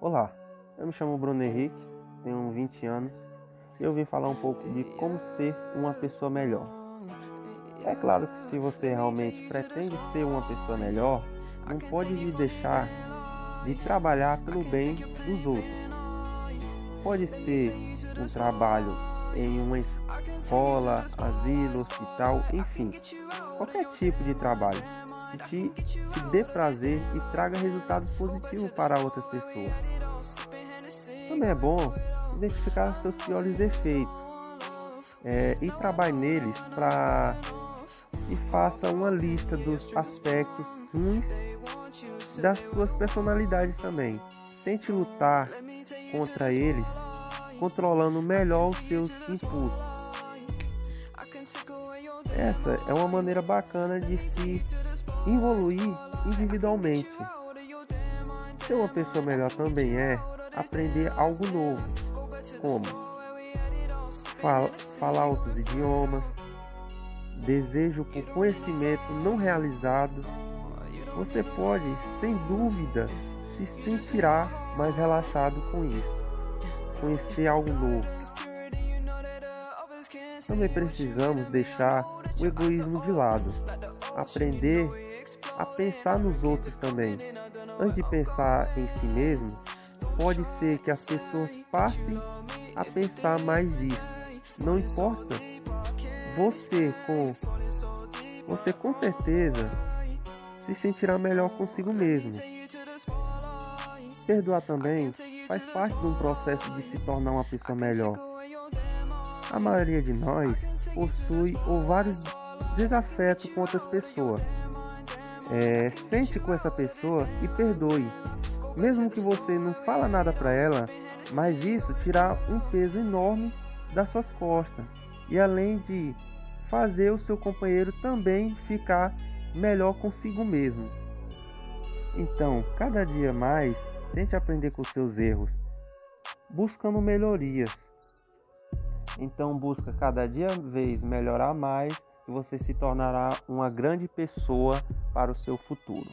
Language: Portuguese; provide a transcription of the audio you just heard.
Olá, eu me chamo Bruno Henrique, tenho 20 anos e eu vim falar um pouco de como ser uma pessoa melhor. É claro que se você realmente pretende ser uma pessoa melhor, não pode deixar de trabalhar pelo bem dos outros. Pode ser um trabalho em uma escola, asilo, hospital, enfim, qualquer tipo de trabalho que te, te dê prazer e traga resultados positivos para outras pessoas. Também é bom identificar seus piores defeitos é, e trabalhe neles para e faça uma lista dos aspectos ruins das suas personalidades também. Tente lutar contra eles, controlando melhor os seus impulsos. Essa é uma maneira bacana de se evoluir individualmente. Ser uma pessoa melhor também é aprender algo novo, como fala, falar outros idiomas, desejo por conhecimento não realizado. Você pode, sem dúvida, se sentirá mais relaxado com isso. Conhecer algo novo. Também precisamos deixar o egoísmo de lado. Aprender a pensar nos outros também. Antes de pensar em si mesmo, pode ser que as pessoas passem a pensar mais isso. Não importa. Você com você com certeza se sentirá melhor consigo mesmo. Perdoar também faz parte de um processo de se tornar uma pessoa melhor. A maioria de nós possui ou vários desafetos com outras pessoas é, sente com essa pessoa e perdoe. Mesmo que você não fala nada para ela, mas isso tirar um peso enorme das suas costas. E além de fazer o seu companheiro também ficar melhor consigo mesmo. Então, cada dia mais, tente aprender com seus erros, buscando melhorias. Então, busca cada dia vez melhorar mais e você se tornará uma grande pessoa para o seu futuro.